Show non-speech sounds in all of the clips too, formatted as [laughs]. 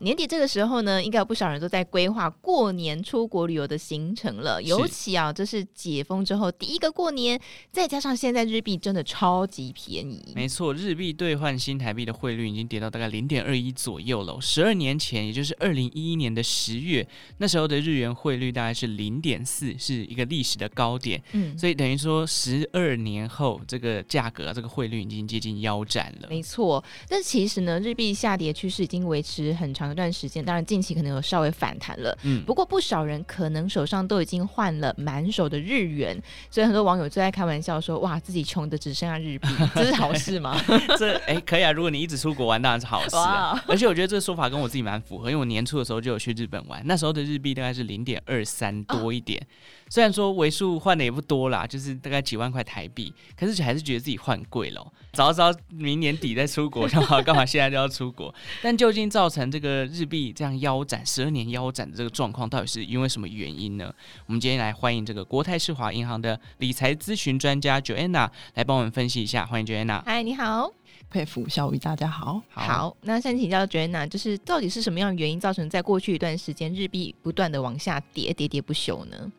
年底这个时候呢，应该有不少人都在规划过年出国旅游的行程了。尤其啊，这是解封之后第一个过年，再加上现在日币真的超级便宜。没错，日币兑换新台币的汇率已经跌到大概零点二一左右了。十二年前，也就是二零一一年的十月，那时候的日元汇率大概是零点四，是一个历史的高点。嗯，所以等于说十二年后，这个价格、这个汇率已经接近腰斩了。没错，但其实呢，日币下跌趋势已经维持很长。一段时间，当然近期可能有稍微反弹了，嗯，不过不少人可能手上都已经换了满手的日元，所以很多网友最爱开玩笑说：“哇，自己穷的只剩下日币，这是好事吗？” [laughs] 这哎、欸，可以啊，如果你一直出国玩，当然是好事啊。[laughs] 而且我觉得这个说法跟我自己蛮符合，因为我年初的时候就有去日本玩，那时候的日币大概是零点二三多一点。哦虽然说为数换的也不多啦，就是大概几万块台币，可是还是觉得自己换贵了。早知道明年底再出国，干嘛干嘛现在就要出国？但究竟造成这个日币这样腰斩十二年腰斩的这个状况，到底是因为什么原因呢？我们今天来欢迎这个国泰世华银行的理财咨询专家 Joanna 来帮我们分析一下。欢迎 Joanna。嗨，你好，佩服小雨，大家好。好，好，那先请教 Joanna，就是到底是什么样的原因造成在过去一段时间日币不断的往下跌，跌跌不休呢？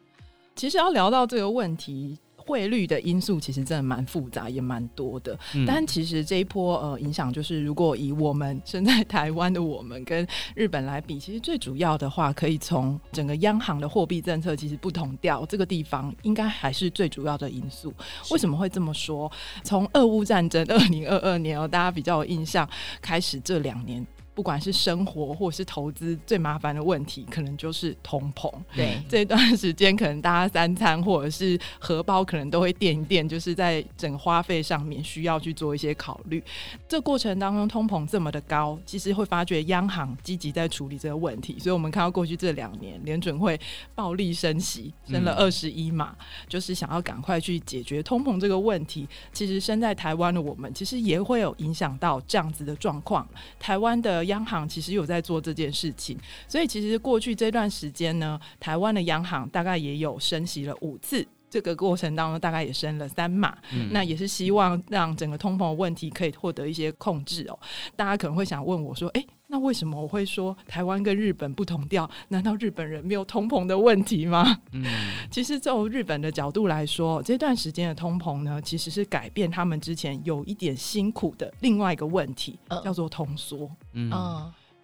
其实要聊到这个问题，汇率的因素其实真的蛮复杂，也蛮多的。嗯、但其实这一波呃影响，就是如果以我们身在台湾的我们跟日本来比，其实最主要的话，可以从整个央行的货币政策其实不同调这个地方，应该还是最主要的因素。为什么会这么说？从俄乌战争 [laughs] 二零二二年哦，大家比较有印象，开始这两年。不管是生活或者是投资，最麻烦的问题可能就是通膨。对，这段时间可能大家三餐或者是荷包可能都会垫一垫，就是在整个花费上面需要去做一些考虑。这过程当中，通膨这么的高，其实会发觉央行积极在处理这个问题。所以我们看到过去这两年，联准会暴力升息，升了二十一码，嗯、就是想要赶快去解决通膨这个问题。其实身在台湾的我们，其实也会有影响到这样子的状况。台湾的。央行其实有在做这件事情，所以其实过去这段时间呢，台湾的央行大概也有升息了五次，这个过程当中大概也升了三码，嗯、那也是希望让整个通膨问题可以获得一些控制哦。大家可能会想问我说，诶，那为什么我会说台湾跟日本不同调？难道日本人没有通膨的问题吗？嗯，其实从日本的角度来说，这段时间的通膨呢，其实是改变他们之前有一点辛苦的另外一个问题，呃、叫做通缩。嗯，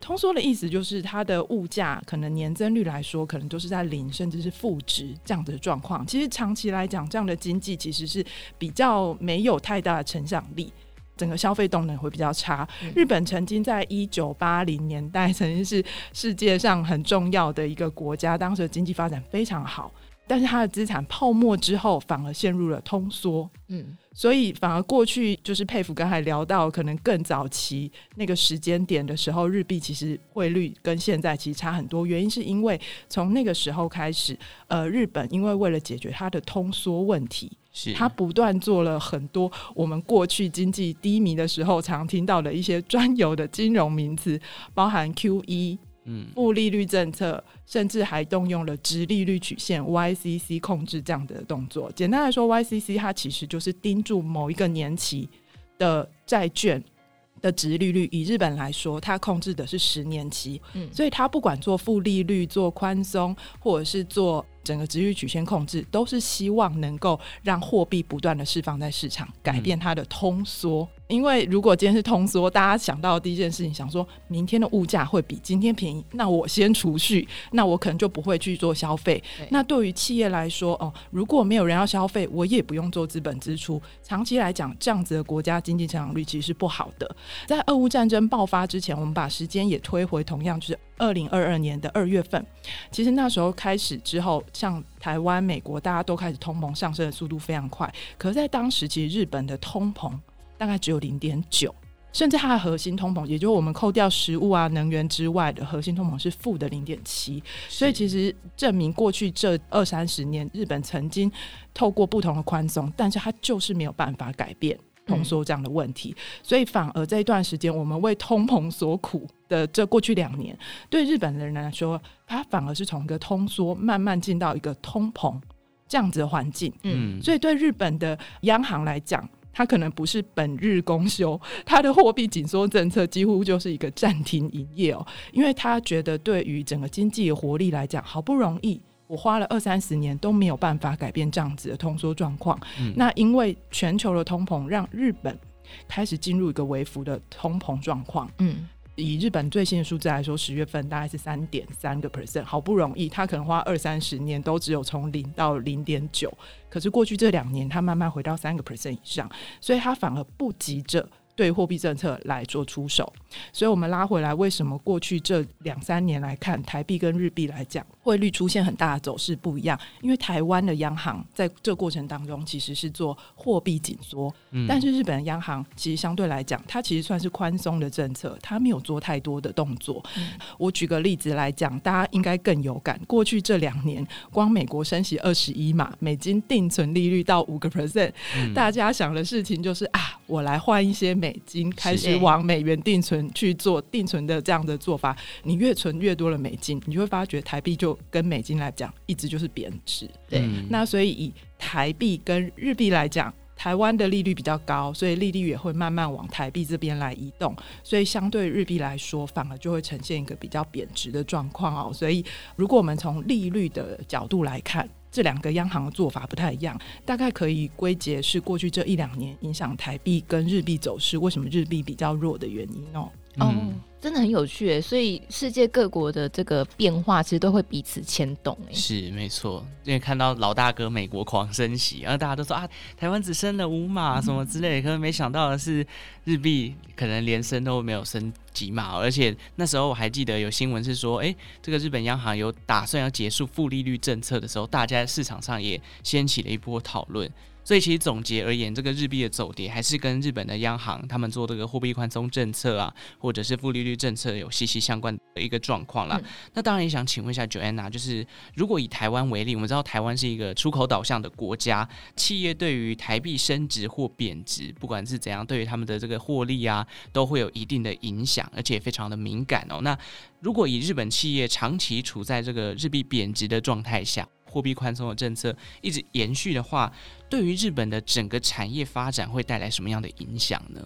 通缩的意思就是它的物价可能年增率来说，可能都是在零甚至是负值这样的状况。其实长期来讲，这样的经济其实是比较没有太大的成长力。整个消费动能会比较差。日本曾经在一九八零年代曾经是世界上很重要的一个国家，当时的经济发展非常好，但是它的资产泡沫之后反而陷入了通缩。嗯，所以反而过去就是佩服刚才聊到，可能更早期那个时间点的时候，日币其实汇率跟现在其实差很多。原因是因为从那个时候开始，呃，日本因为为了解决它的通缩问题。他不断做了很多我们过去经济低迷的时候常听到的一些专有的金融名词，包含 QE、嗯，负利率政策，甚至还动用了直利率曲线 YCC 控制这样的动作。简单来说，YCC 它其实就是盯住某一个年期的债券的值利率。以日本来说，它控制的是十年期，嗯，所以它不管做负利率、做宽松，或者是做。整个殖利率曲线控制都是希望能够让货币不断的释放在市场，改变它的通缩。嗯因为如果今天是通缩，大家想到的第一件事情，想说明天的物价会比今天便宜，那我先储蓄，那我可能就不会去做消费。对那对于企业来说，哦，如果没有人要消费，我也不用做资本支出。长期来讲，这样子的国家经济成长率其实是不好的。在俄乌战争爆发之前，我们把时间也推回同样，就是二零二二年的二月份。其实那时候开始之后，像台湾、美国，大家都开始通膨上升的速度非常快。可是在当时，其实日本的通膨。大概只有零点九，甚至它的核心通膨，也就是我们扣掉食物啊、能源之外的核心通膨是负的零点七。所以其实证明过去这二三十年，日本曾经透过不同的宽松，但是它就是没有办法改变通缩这样的问题，所以反而这一段时间我们为通膨所苦的这过去两年，对日本的人来说，他反而是从一个通缩慢慢进到一个通膨这样子的环境。嗯，所以对日本的央行来讲。它可能不是本日公休，[laughs] 它的货币紧缩政策几乎就是一个暂停营业哦，因为他觉得对于整个经济的活力来讲，好不容易我花了二三十年都没有办法改变这样子的通缩状况，嗯、那因为全球的通膨让日本开始进入一个微幅的通膨状况，嗯。以日本最新的数字来说，十月份大概是三点三个 percent，好不容易，他可能花二三十年都只有从零到零点九，可是过去这两年，他慢慢回到三个 percent 以上，所以他反而不急着。对货币政策来做出手，所以我们拉回来，为什么过去这两三年来看，台币跟日币来讲，汇率出现很大的走势不一样？因为台湾的央行在这过程当中其实是做货币紧缩，嗯、但是日本的央行其实相对来讲，它其实算是宽松的政策，它没有做太多的动作。嗯、我举个例子来讲，大家应该更有感。过去这两年，光美国升息二十一嘛，美金定存利率到五个 percent，大家想的事情就是啊，我来换一些美。金开始往美元定存去做定存的这样的做法，你越存越多的美金，你就会发觉台币就跟美金来讲，一直就是贬值。对，那所以以台币跟日币来讲，台湾的利率比较高，所以利率也会慢慢往台币这边来移动，所以相对日币来说，反而就会呈现一个比较贬值的状况哦。所以如果我们从利率的角度来看，这两个央行的做法不太一样，大概可以归结是过去这一两年影响台币跟日币走势，为什么日币比较弱的原因哦。哦，真的很有趣，所以世界各国的这个变化其实都会彼此牵动。哎，是没错，因为看到老大哥美国狂升息，然后大家都说啊，台湾只升了五码什么之类的，可能没想到的是日币可能连升都没有升几码，而且那时候我还记得有新闻是说，哎，这个日本央行有打算要结束负利率政策的时候，大家在市场上也掀起了一波讨论。所以其实总结而言，这个日币的走跌还是跟日本的央行他们做这个货币宽松政策啊，或者是负利率政策有息息相关的一个状况啦。嗯、那当然也想请问一下 Joanna，就是如果以台湾为例，我们知道台湾是一个出口导向的国家，企业对于台币升值或贬值，不管是怎样，对于他们的这个获利啊，都会有一定的影响，而且非常的敏感哦。那如果以日本企业长期处在这个日币贬值的状态下，货币宽松的政策一直延续的话，对于日本的整个产业发展会带来什么样的影响呢？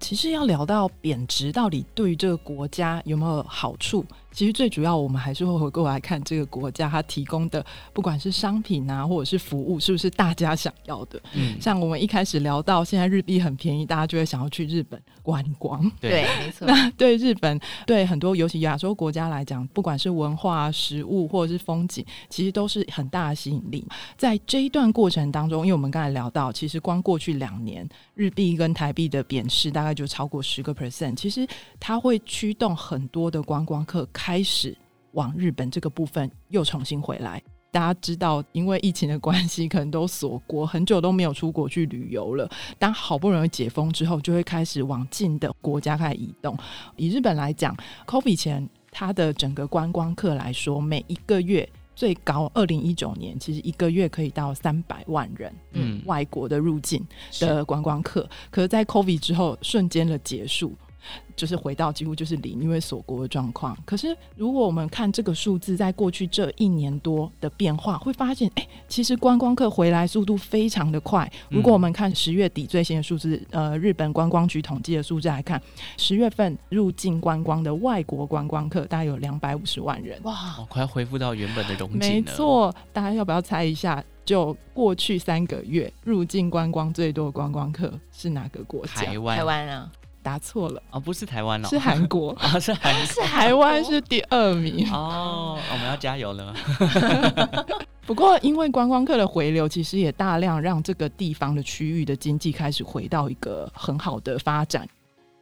其实要聊到贬值，到底对于这个国家有没有好处？其实最主要，我们还是会回过来看这个国家它提供的，不管是商品啊，或者是服务，是不是大家想要的？嗯，像我们一开始聊到，现在日币很便宜，大家就会想要去日本观光。对，[laughs] 没错。那对日本，对很多尤其亚洲国家来讲，不管是文化、食物或者是风景，其实都是很大的吸引力。在这一段过程当中，因为我们刚才聊到，其实光过去两年，日币跟台币的贬值大概就超过十个 percent，其实它会驱动很多的观光客。开始往日本这个部分又重新回来。大家知道，因为疫情的关系，可能都锁国，很久都没有出国去旅游了。当好不容易解封之后，就会开始往近的国家开始移动。以日本来讲，COVID 前它的整个观光客来说，每一个月最高，二零一九年其实一个月可以到三百万人，嗯，外国的入境的观光客，是可是在 COVID 之后瞬间的结束。就是回到几乎就是零，因为锁国的状况。可是如果我们看这个数字，在过去这一年多的变化，会发现，哎、欸，其实观光客回来速度非常的快。如果我们看十月底最新的数字，呃，日本观光局统计的数字来看，十月份入境观光的外国观光客大概有两百五十万人，哇，快要恢复到原本的容景了。没错，大家要不要猜一下？就过去三个月入境观光最多的观光客是哪个国家？台湾，台湾啊。答错了。哦，不是台湾哦，是韩国。啊，[laughs] 是韩，[laughs] 是台湾是第二名。哦，我们要加油了。[laughs] 不过，因为观光客的回流，其实也大量让这个地方的区域的经济开始回到一个很好的发展。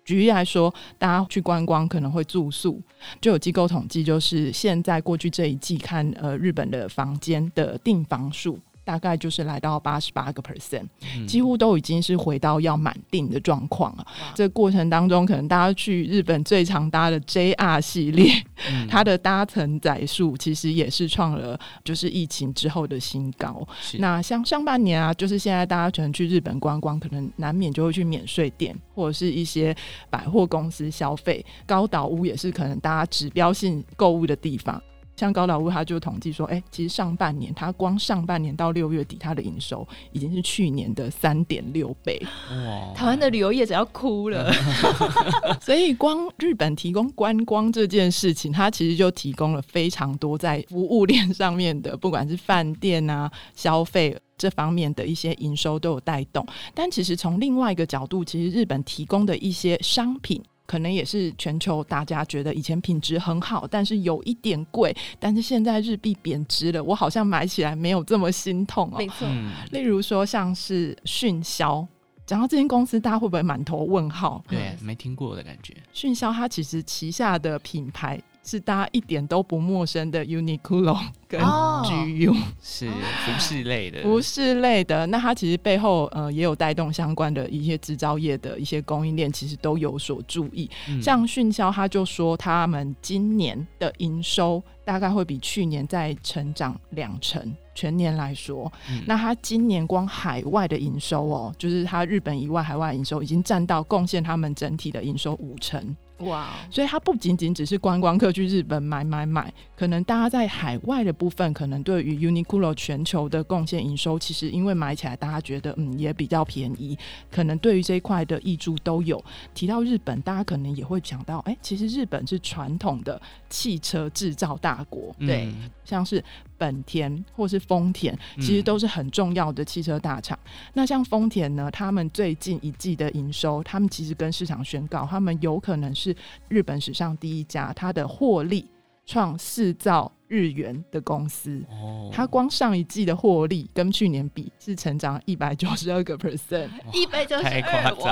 举例来说，大家去观光可能会住宿，就有机构统计，就是现在过去这一季看，呃，日本的房间的订房数大概就是来到八十八个 percent，几乎都已经是回到要满定的状况了。哇这过程当中，可能大家去日本最常搭的 JR 系列，嗯、它的搭乘载数其实也是创了就是疫情之后的新高。那像上半年啊，就是现在大家可能去日本观光，可能难免就会去免税店或者是一些百货公司消费，高岛屋也是可能大家指标性购物的地方。像高岛屋，他就统计说，哎、欸，其实上半年，它光上半年到六月底，它的营收已经是去年的三点六倍。哇！台湾的旅游业者要哭了。[laughs] [laughs] 所以，光日本提供观光这件事情，它其实就提供了非常多在服务链上面的，不管是饭店啊、消费这方面的一些营收都有带动。但其实从另外一个角度，其实日本提供的一些商品。可能也是全球大家觉得以前品质很好，但是有一点贵，但是现在日币贬值了，我好像买起来没有这么心痛哦。没错，例如说像是迅销，讲到这间公司，大家会不会满头问号？对，没听过的感觉。迅销它其实旗下的品牌。是大家一点都不陌生的 Uniqlo [laughs] 跟 GU，哦，是服饰类的，服饰类的。那它其实背后呃也有带动相关的一些制造业的一些供应链，其实都有所注意。嗯、像迅销，他就说他们今年的营收大概会比去年再成长两成，全年来说。嗯、那他今年光海外的营收哦，就是他日本以外海外营收已经占到贡献他们整体的营收五成。哇所以它不仅仅只是观光客去日本买买买，可能大家在海外的部分，可能对于 Uniqlo 全球的贡献营收，其实因为买起来大家觉得嗯也比较便宜，可能对于这一块的益注都有。提到日本，大家可能也会想到，哎、欸，其实日本是传统的汽车制造大国，对，嗯、像是。本田或是丰田，其实都是很重要的汽车大厂。嗯、那像丰田呢，他们最近一季的营收，他们其实跟市场宣告，他们有可能是日本史上第一家，它的获利创四兆日元的公司。哦，它光上一季的获利跟去年比是成长一百九十二个 percent，一百九十二，太夸张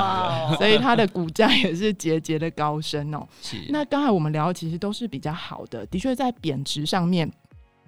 了。所以它的股价也是节节的高升哦。是那刚才我们聊的其实都是比较好的，的确在贬值上面。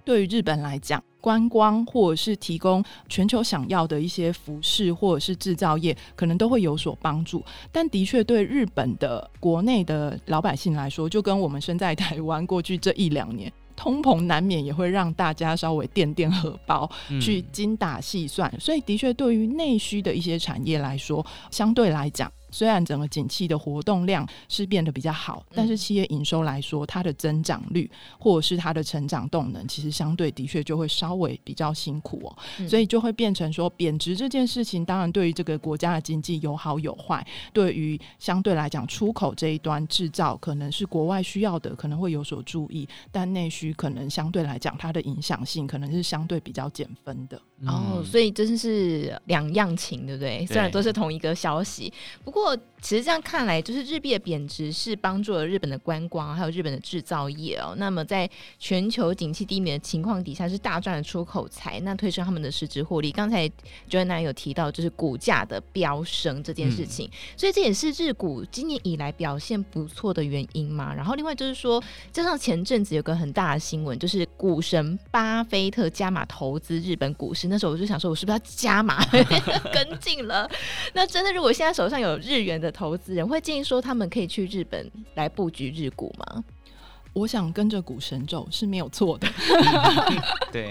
对于日本来讲，观光或者是提供全球想要的一些服饰或者是制造业，可能都会有所帮助。但的确，对日本的国内的老百姓来说，就跟我们身在台湾过去这一两年，通膨难免也会让大家稍微垫垫荷包，去精打细算。嗯、所以，的确，对于内需的一些产业来说，相对来讲。虽然整个景气的活动量是变得比较好，但是企业营收来说，它的增长率或者是它的成长动能，其实相对的确就会稍微比较辛苦哦。嗯、所以就会变成说，贬值这件事情，当然对于这个国家的经济有好有坏。对于相对来讲，出口这一端制造可能是国外需要的，可能会有所注意，但内需可能相对来讲，它的影响性可能是相对比较减分的。嗯、哦，所以真是两样情，对不？对，虽然都是同一个消息，不过。其实这样看来，就是日币的贬值是帮助了日本的观光，还有日本的制造业哦。那么在全球景气低迷的情况底下，是大赚了出口财，那推升他们的实质获利。刚才 Joanna 有提到，就是股价的飙升这件事情，嗯、所以这也是日股今年以来表现不错的原因嘛。然后另外就是说，加上前阵子有个很大的新闻，就是股神巴菲特加码投资日本股市，那时候我就想说，我是不是要加码 [laughs] 跟进了？那真的，如果现在手上有日元的投资人会建议说，他们可以去日本来布局日股吗？我想跟着股神走是没有错的。[laughs] 对，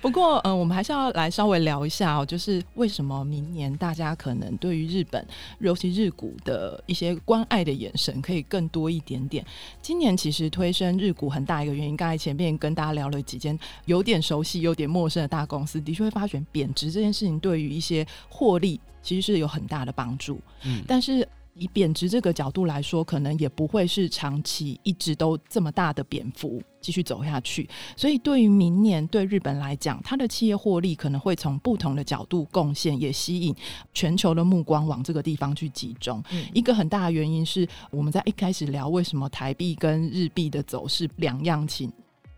不过嗯、呃，我们还是要来稍微聊一下哦，就是为什么明年大家可能对于日本，尤其日股的一些关爱的眼神可以更多一点点。今年其实推升日股很大一个原因，刚才前面跟大家聊了几间有点熟悉、有点陌生的大公司，的确会发现贬值这件事情对于一些获利。其实是有很大的帮助，嗯，但是以贬值这个角度来说，可能也不会是长期一直都这么大的贬幅继续走下去。所以对于明年对日本来讲，它的企业获利可能会从不同的角度贡献，也吸引全球的目光往这个地方去集中。嗯，一个很大的原因是我们在一开始聊为什么台币跟日币的走势两样情。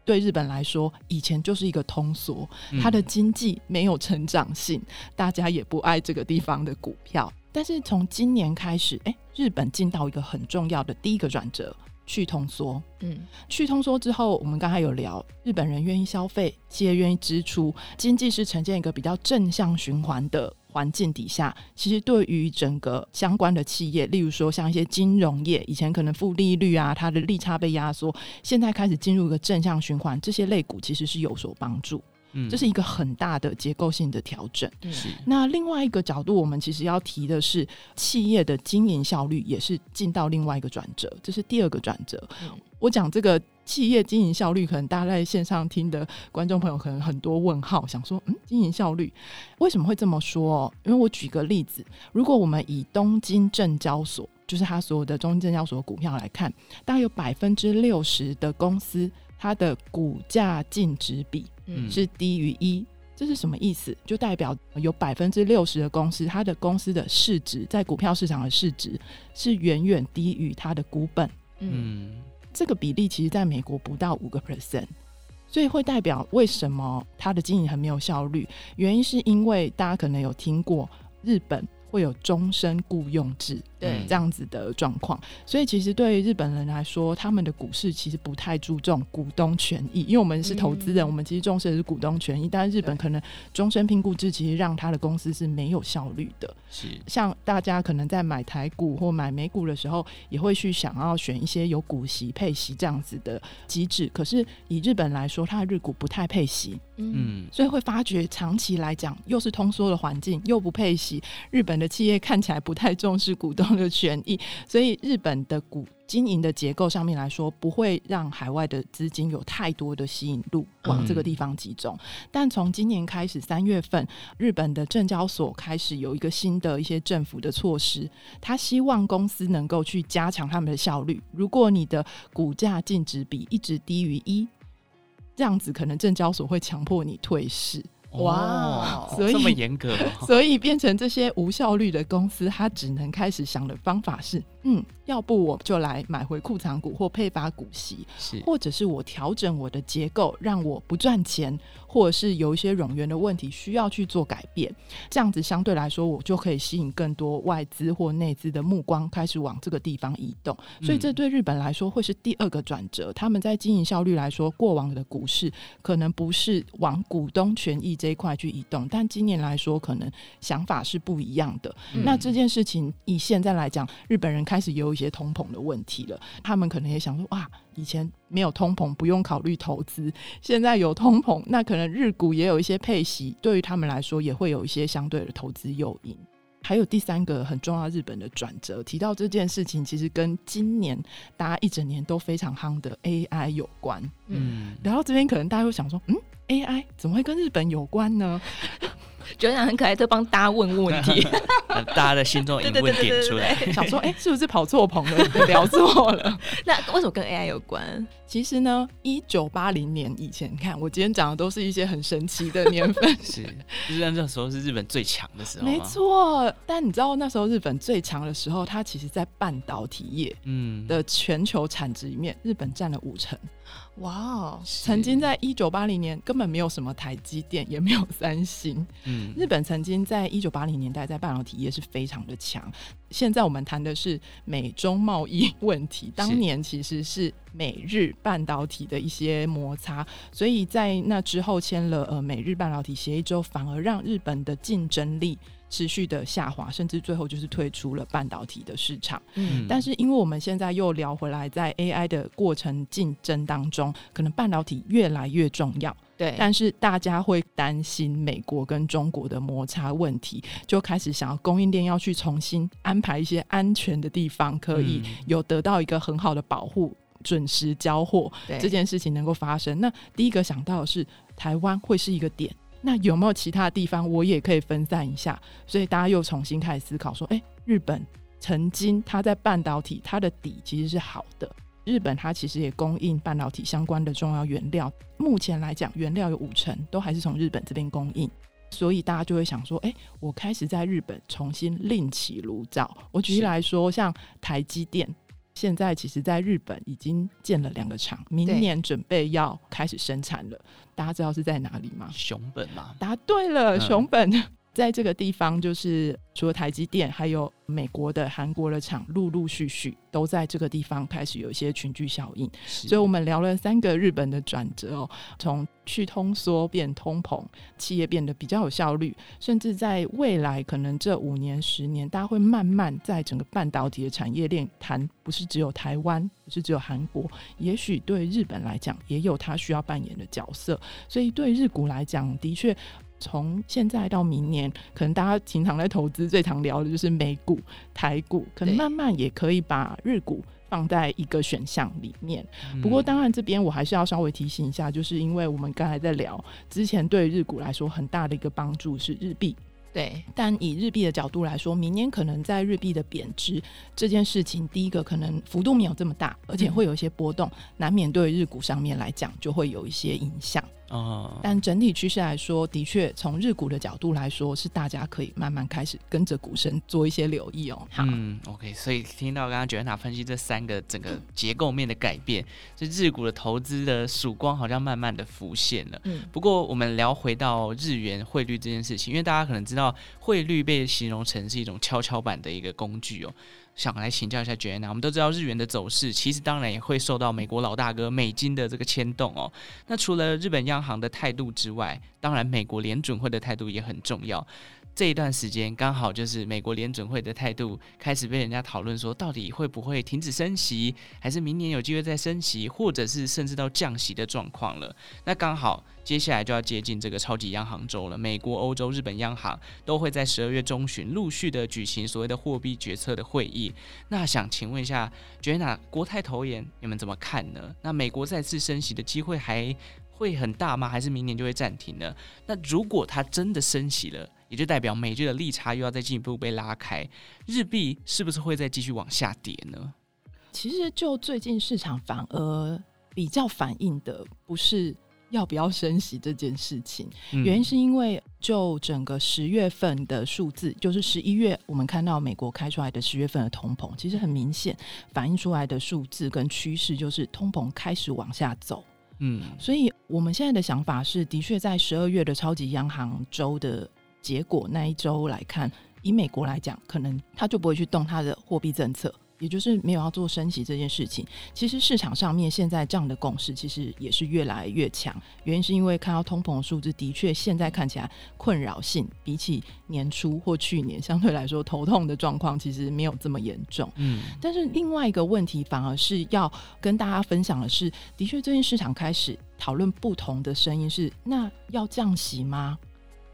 对日本来说，以前就是一个通缩，它的经济没有成长性，嗯、大家也不爱这个地方的股票。但是从今年开始，哎，日本进到一个很重要的第一个转折，去通缩。嗯，去通缩之后，我们刚才有聊，日本人愿意消费，企业愿意支出，经济是呈现一个比较正向循环的环境底下，其实对于整个相关的企业，例如说像一些金融业，以前可能负利率啊，它的利差被压缩，现在开始进入一个正向循环，这些类股其实是有所帮助。嗯，这是一个很大的结构性的调整。是。那另外一个角度，我们其实要提的是，企业的经营效率也是进到另外一个转折，这是第二个转折。嗯。我讲这个企业经营效率，可能大家在线上听的观众朋友可能很多问号，想说，嗯，经营效率为什么会这么说？因为我举个例子，如果我们以东京证交所，就是它所有的中京证交所的股票来看，大概有百分之六十的公司，它的股价净值比。嗯，是低于一，这是什么意思？就代表有百分之六十的公司，它的公司的市值在股票市场的市值是远远低于它的股本。嗯，这个比例其实在美国不到五个 percent，所以会代表为什么它的经营很没有效率？原因是因为大家可能有听过日本。会有终身雇佣制，对这样子的状况，所以其实对于日本人来说，他们的股市其实不太注重股东权益，因为我们是投资人，嗯、我们其实重视的是股东权益。但是日本可能终身聘雇制，其实让他的公司是没有效率的。是像大家可能在买台股或买美股的时候，也会去想要选一些有股息配息这样子的机制。可是以日本来说，它的日股不太配息，嗯，所以会发觉长期来讲，又是通缩的环境，又不配息，日本的。企业看起来不太重视股东的权益，[laughs] 所以日本的股经营的结构上面来说，不会让海外的资金有太多的吸引度往这个地方集中。但从今年开始，三月份，日本的证交所开始有一个新的一些政府的措施，他希望公司能够去加强他们的效率。如果你的股价净值比一直低于一，这样子可能证交所会强迫你退市。哇，所以这么严格，所以变成这些无效率的公司，他只能开始想的方法是，嗯。要不我就来买回库藏股或配发股息，是或者是我调整我的结构，让我不赚钱，或者是有一些冗员的问题需要去做改变，这样子相对来说，我就可以吸引更多外资或内资的目光，开始往这个地方移动。所以这对日本来说会是第二个转折。他们在经营效率来说，过往的股市可能不是往股东权益这一块去移动，但今年来说，可能想法是不一样的。嗯、那这件事情以现在来讲，日本人开始有。一些通膨的问题了，他们可能也想说，哇，以前没有通膨，不用考虑投资，现在有通膨，那可能日股也有一些配息，对于他们来说也会有一些相对的投资诱因。还有第三个很重要日本的转折，提到这件事情，其实跟今年大家一整年都非常夯的 AI 有关。嗯，聊到这边，可能大家会想说，嗯，AI 怎么会跟日本有关呢？觉得很可爱，就帮大家问问题，[laughs] 大家的心中疑问点出来，想说，哎、欸，是不是跑错棚了，[laughs] 聊错了？那为什么跟 AI 有关？其实呢，一九八零年以前，你看我今天讲的都是一些很神奇的年份，[laughs] 是，就是那时候是日本最强的时候，没错。但你知道那时候日本最强的时候，它其实，在半导体业，嗯，的全球产值里面，嗯、日本占了五成。哇哦！曾经在一九八零年根本没有什么台积电，也没有三星。嗯，日本曾经在一九八零年代在半导体业是非常的强。现在我们谈的是美中贸易问题，当年其实是美日半导体的一些摩擦，所以在那之后签了呃美日半导体协议之后，反而让日本的竞争力。持续的下滑，甚至最后就是退出了半导体的市场。嗯，但是因为我们现在又聊回来，在 AI 的过程竞争当中，可能半导体越来越重要。对，但是大家会担心美国跟中国的摩擦问题，就开始想要供应链要去重新安排一些安全的地方，可以有得到一个很好的保护，准时交货，这件事情能够发生。那第一个想到的是台湾会是一个点。那有没有其他地方我也可以分散一下？所以大家又重新开始思考说，哎、欸，日本曾经它在半导体它的底其实是好的，日本它其实也供应半导体相关的重要原料。目前来讲，原料有五成都还是从日本这边供应，所以大家就会想说，哎、欸，我开始在日本重新另起炉灶。我举例来说，像台积电。现在其实，在日本已经建了两个厂，明年准备要开始生产了。大家知道是在哪里吗？熊本吗？答对了，嗯、熊本在这个地方，就是除了台积电，还有美国的、韩国的厂，陆陆续续都在这个地方开始有一些群聚效应。所以我们聊了三个日本的转折哦，从去通缩变通膨，企业变得比较有效率，甚至在未来可能这五年、十年，大家会慢慢在整个半导体的产业链谈，不是只有台湾，不是只有韩国，也许对日本来讲，也有它需要扮演的角色。所以对日股来讲，的确。从现在到明年，可能大家平常在投资最常聊的就是美股、台股，可能慢慢也可以把日股放在一个选项里面。不过，当然这边我还是要稍微提醒一下，就是因为我们刚才在聊之前，对日股来说很大的一个帮助是日币。对，但以日币的角度来说，明年可能在日币的贬值这件事情，第一个可能幅度没有这么大，而且会有一些波动，难免对日股上面来讲就会有一些影响。哦，但整体趋势来说，的确从日股的角度来说，是大家可以慢慢开始跟着股神做一些留意哦。好，嗯，OK，所以听到刚刚 Joanna 分析这三个整个结构面的改变，这日股的投资的曙光好像慢慢的浮现了。嗯，不过我们聊回到日元汇率这件事情，因为大家可能知道汇率被形容成是一种跷跷板的一个工具哦。想来请教一下杰娜我们都知道日元的走势，其实当然也会受到美国老大哥美金的这个牵动哦。那除了日本央行的态度之外，当然美国联准会的态度也很重要。这一段时间刚好就是美国联准会的态度开始被人家讨论说，到底会不会停止升息，还是明年有机会再升息，或者是甚至到降息的状况了。那刚好接下来就要接近这个超级央行周了，美国、欧洲、日本央行都会在十二月中旬陆续的举行所谓的货币决策的会议。那想请问一下，Joanna 国泰投研你们怎么看呢？那美国再次升息的机会还会很大吗？还是明年就会暂停呢？那如果它真的升息了？也就代表美日的利差又要再进一步被拉开，日币是不是会再继续往下跌呢？其实就最近市场反而比较反映的不是要不要升息这件事情，嗯、原因是因为就整个十月份的数字，就是十一月我们看到美国开出来的十月份的通膨，其实很明显反映出来的数字跟趋势就是通膨开始往下走。嗯，所以我们现在的想法是，的确在十二月的超级央行周的。结果那一周来看，以美国来讲，可能他就不会去动他的货币政策，也就是没有要做升息这件事情。其实市场上面现在这样的共识，其实也是越来越强。原因是因为看到通膨数字的确现在看起来困扰性比起年初或去年相对来说头痛的状况，其实没有这么严重。嗯，但是另外一个问题反而是要跟大家分享的是，的确最近市场开始讨论不同的声音是，那要降息吗？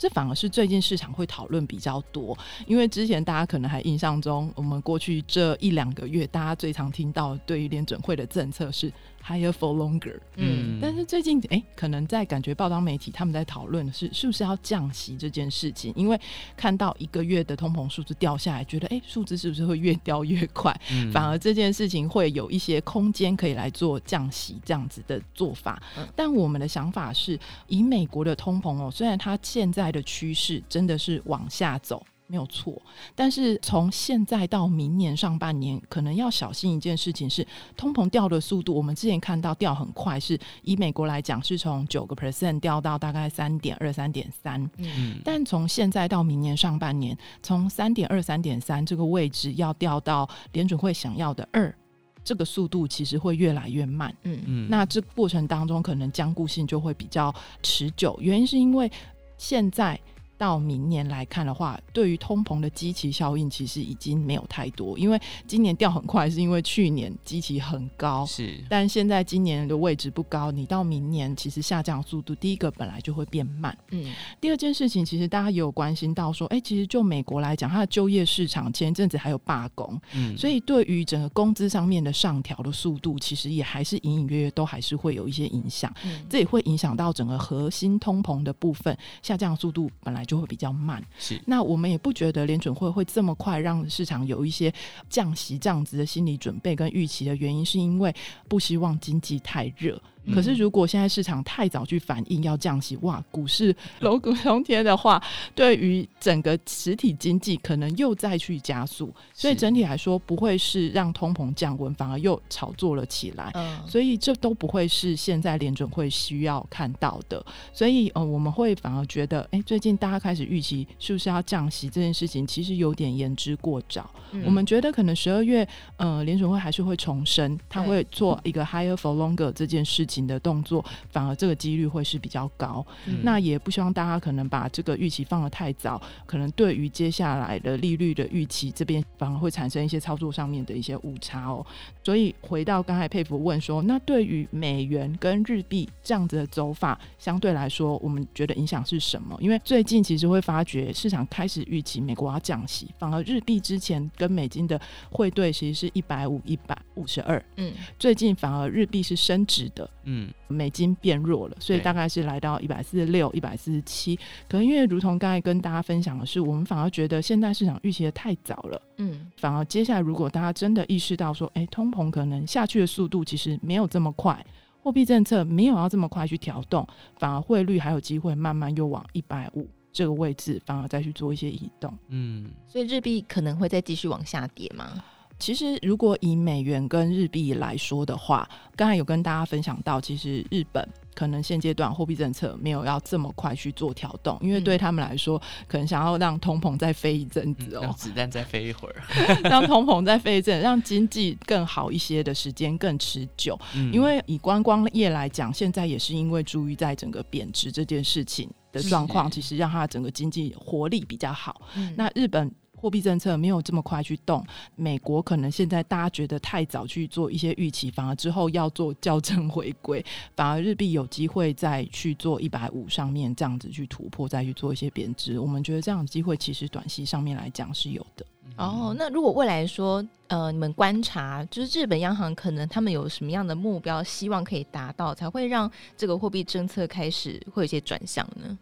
这反而是最近市场会讨论比较多，因为之前大家可能还印象中，我们过去这一两个月，大家最常听到对于联准会的政策是 higher for longer。嗯，但是最近哎，可能在感觉报章媒体他们在讨论的是是不是要降息这件事情，因为看到一个月的通膨数字掉下来，觉得哎，数字是不是会越掉越快？嗯，反而这件事情会有一些空间可以来做降息这样子的做法。嗯，但我们的想法是以美国的通膨哦，虽然它现在的趋势真的是往下走，没有错。但是从现在到明年上半年，可能要小心一件事情是，通膨掉的速度。我们之前看到掉很快，是以美国来讲，是从九个 percent 掉到大概三点二、三点三。嗯，但从现在到明年上半年，从三点二、三点三这个位置要掉到联准会想要的二，这个速度其实会越来越慢。嗯嗯，那这过程当中可能僵固性就会比较持久。原因是因为。现在到明年来看的话，对于通膨的基期效应，其实已经没有太多。因为今年掉很快，是因为去年基期很高，是。但现在今年的位置不高，你到明年其实下降速度，第一个本来就会变慢。嗯。第二件事情，其实大家也有关心到说，哎、欸，其实就美国来讲，它的就业市场前一阵子还有罢工，嗯，所以对于整个工资上面的上调的速度，其实也还是隐隐约约都还是会有一些影响。嗯。这也会影响到整个核心通膨的部分下降速度，本来就。就会比较慢，是。那我们也不觉得联准会会这么快让市场有一些降息这样子的心理准备跟预期的原因，是因为不希望经济太热。可是如果现在市场太早去反应要降息，哇，股市楼鼓冲天的话，对于整个实体经济可能又再去加速，所以整体来说不会是让通膨降温，反而又炒作了起来。嗯，所以这都不会是现在联准会需要看到的。所以，呃，我们会反而觉得，哎，最近大家开始预期是不是要降息这件事情，其实有点言之过早。嗯，我们觉得可能十二月，呃，联准会还是会重申，他会做一个 higher for longer 这件事情的动作，反而这个几率会是比较高。嗯，那也不希望大家可能把这个预期放得太早，可能对于接下来的利率的预期这边反而会产生一些操作上面的一些误差哦。所以回到刚才佩服问说，那对于美元跟日币这样子的走法，相对来说，我们觉得影响是什么？因为最近其实会发觉市场开始预期美国要降息，反而日币之前跟美金的汇兑其实是一百五、一百五十二，嗯，最近反而日币是升值的，嗯，美金变弱了，所以大概是来到一百四十六、一百四十七。可能因为如同刚才跟大家分享的是，我们反而觉得现在市场预期的太早了，嗯，反而接下来如果大家真的意识到说，哎，通膨可能下去的速度其实没有这么快，货币政策没有要这么快去调动，反而汇率还有机会慢慢又往一百五这个位置，反而再去做一些移动，嗯，所以日币可能会再继续往下跌吗？其实，如果以美元跟日币来说的话，刚才有跟大家分享到，其实日本可能现阶段货币政策没有要这么快去做调动，因为对他们来说，可能想要让通膨再飞一阵子哦，让子弹再飞一会儿，[laughs] 让通膨再飞一阵，让经济更好一些的时间更持久。因为以观光业来讲，现在也是因为注意在整个贬值这件事情的状况，其实让它整个经济活力比较好。那日本。货币政策没有这么快去动，美国可能现在大家觉得太早去做一些预期，反而之后要做校正回归，反而日币有机会再去做一百五上面这样子去突破，再去做一些贬值。我们觉得这样的机会其实短期上面来讲是有的。哦，那如果未来说，呃，你们观察就是日本央行可能他们有什么样的目标，希望可以达到，才会让这个货币政策开始会有一些转向呢？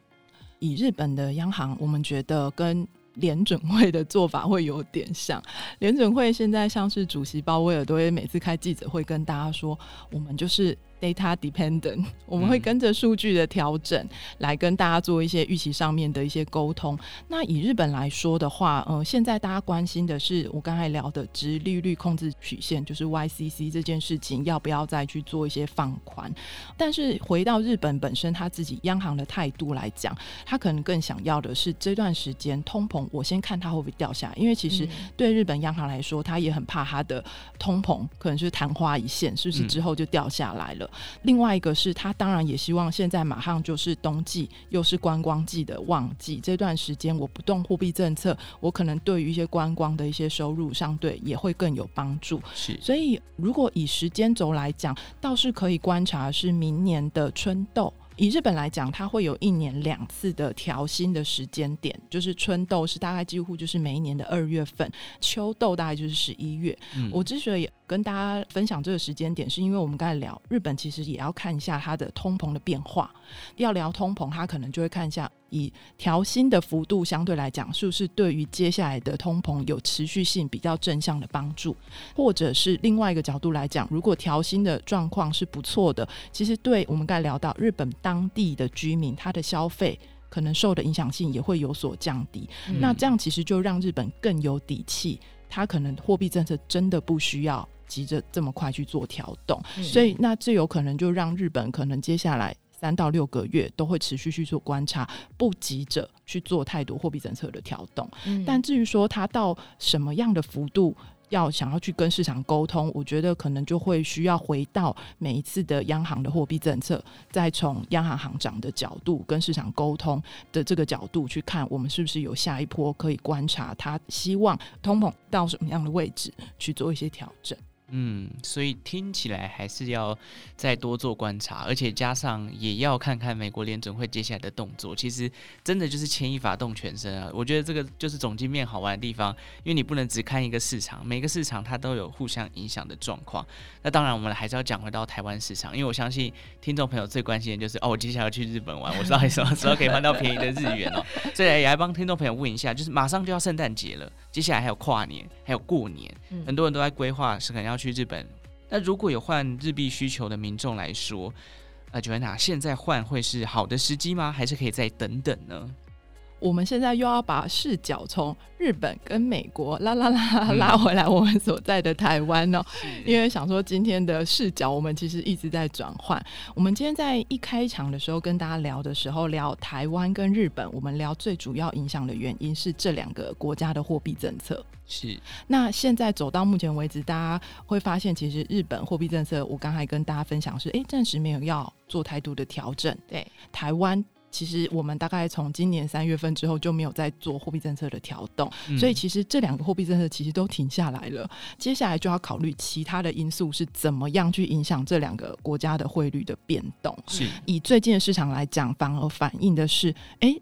以日本的央行，我们觉得跟联准会的做法会有点像，联准会现在像是主席鲍威尔都也每次开记者会跟大家说，我们就是。Data dependent，[laughs] 我们会跟着数据的调整来跟大家做一些预期上面的一些沟通。那以日本来说的话，呃，现在大家关心的是我刚才聊的直利率控制曲线，就是 YCC 这件事情要不要再去做一些放宽？但是回到日本本身他自己央行的态度来讲，他可能更想要的是这段时间通膨，我先看它会不会掉下来，因为其实对日本央行来说，他也很怕他的通膨可能是昙花一现，是不是之后就掉下来了？另外一个是他当然也希望现在马上就是冬季，又是观光季的旺季，这段时间我不动货币政策，我可能对于一些观光的一些收入相对也会更有帮助。是，所以如果以时间轴来讲，倒是可以观察是明年的春豆。以日本来讲，它会有一年两次的调薪的时间点，就是春豆是大概几乎就是每一年的二月份，秋豆大概就是十一月。嗯。我之所以跟大家分享这个时间点，是因为我们刚才聊日本，其实也要看一下它的通膨的变化。要聊通膨，它可能就会看一下。以调薪的幅度相对来讲，是不是对于接下来的通膨有持续性比较正向的帮助？或者是另外一个角度来讲，如果调薪的状况是不错的，其实对我们刚才聊到日本当地的居民，他的消费可能受的影响性也会有所降低。嗯。那这样其实就让日本更有底气，他可能货币政策真的不需要急着这么快去做调动。嗯。所以那这有可能就让日本可能接下来。三到六个月都会持续去做观察，不急着去做太多货币政策的调动。嗯。但至于说它到什么样的幅度要想要去跟市场沟通，我觉得可能就会需要回到每一次的央行的货币政策，再从央行行长的角度跟市场沟通的这个角度去看，我们是不是有下一波可以观察，他希望通膨到什么样的位置去做一些调整。嗯，所以听起来还是要再多做观察，而且加上也要看看美国联准会接下来的动作。其实真的就是牵一发动全身啊！我觉得这个就是总经面好玩的地方，因为你不能只看一个市场，每个市场它都有互相影响的状况。那当然，我们还是要讲回到台湾市场，因为我相信听众朋友最关心的就是哦，我接下来要去日本玩，我到底什么时候可以换到便宜的日元哦。所以也来帮听众朋友问一下，就是马上就要圣诞节了，接下来还有跨年，还有过年，很多人都在规划是可能要。去日本那如果有换日币需求的民众来说，呃，Joanna，现在换会是好的时机吗？还是可以再等等呢？我们现在又要把视角从日本跟美国拉拉拉拉回来，我们所在的台湾哦，因为想说今天的视角，我们其实一直在转换。我们今天在一开场的时候跟大家聊的时候，聊台湾跟日本，我们聊最主要影响的原因是这两个国家的货币政策。是。那现在走到目前为止，大家会发现，其实日本货币政策，我刚才跟大家分享是，哎，暂时没有要做太多的调整。对，台湾。其实我们大概从今年三月份之后就没有再做货币政策的调动，嗯，所以其实这两个货币政策其实都停下来了。接下来就要考虑其他的因素是怎么样去影响这两个国家的汇率的变动。是以最近的市场来讲，反而反映的是，哎，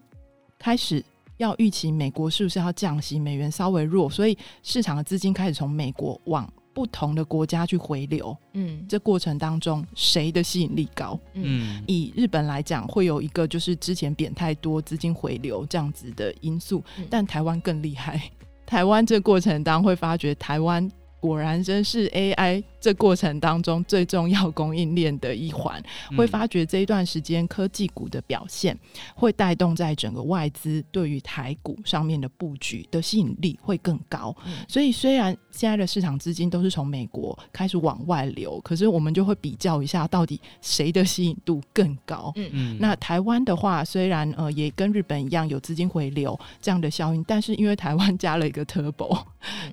开始要预期美国是不是要降息，美元稍微弱，所以市场的资金开始从美国往。不同的国家去回流，嗯，这过程当中谁的吸引力高？嗯，以日本来讲，会有一个就是之前贬太多资金回流这样子的因素，嗯，但台湾更厉害，[laughs] 台湾这过程当中会发觉台湾。果然真是 AI 这过程当中最重要供应链的一环，会发觉这一段时间科技股的表现会带动在整个外资对于台股上面的布局的吸引力会更高。所以虽然现在的市场资金都是从美国开始往外流，可是我们就会比较一下到底谁的吸引度更高。嗯嗯。那台湾的话，虽然呃也跟日本一样有资金回流这样的效应，但是因为台湾加了一个 Turbo，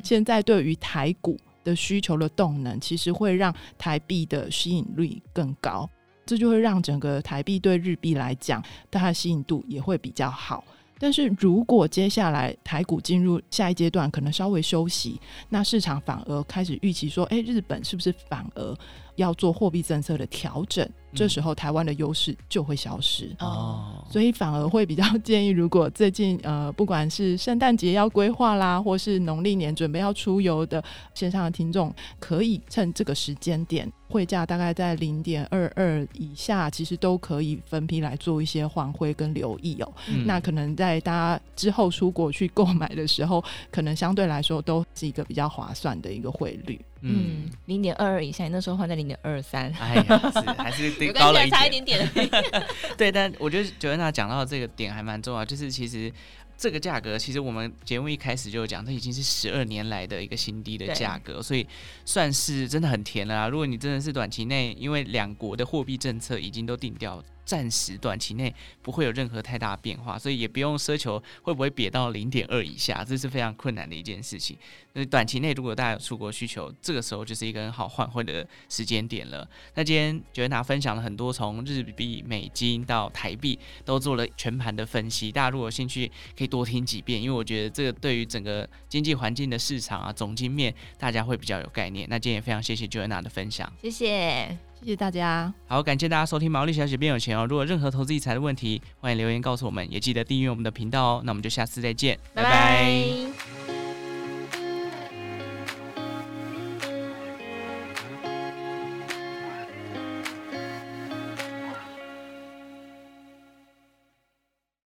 现在对于台股。的需求的动能，其实会让台币的吸引力更高，这就会让整个台币对日币来讲，它的吸引度也会比较好。但是如果接下来台股进入下一阶段，可能稍微休息，那市场反而开始预期说，哎，日本是不是反而要做货币政策的调整？这时候台湾的优势就会消失哦，所以反而会比较建议，如果最近呃不管是圣诞节要规划啦，或是农历年准备要出游的线上的听众，可以趁这个时间点，汇价大概在零点二二以下，其实都可以分批来做一些换汇跟留意哦。嗯、那可能在大家之后出国去购买的时候，可能相对来说都是一个比较划算的一个汇率。嗯，零点二二以下，你那时候换在零点二三，哎呀，是 [laughs] 还是高了一点，差一点点。[laughs] 对，但我觉得 Joanna 讲到这个点还蛮重要，就是其实这个价格，其实我们节目一开始就讲，这已经是十二年来的一个新低的价格，所以算是真的很甜了啊。如果你真的是短期内，因为两国的货币政策已经都定掉。暂时短期内不会有任何太大变化，所以也不用奢求会不会贬到零点二以下，这是非常困难的一件事情。那短期内如果大家有出国需求，这个时候就是一个很好换汇的时间点了。那今天 Joanna 分享了很多，从日币、美金到台币都做了全盘的分析。大家如果有兴趣，可以以多听几遍，因为我觉得这个对于整个经济环境的市场啊，总经面大家会比较有概念。那今天也非常谢谢 Joanna 的分享，谢谢。谢谢大家，好，感谢大家收听《毛利小姐变有钱》哦。如果任何投资理财的问题，欢迎留言告诉我们，也记得订阅我们的频道哦。那我们就下次再见，拜拜。拜拜。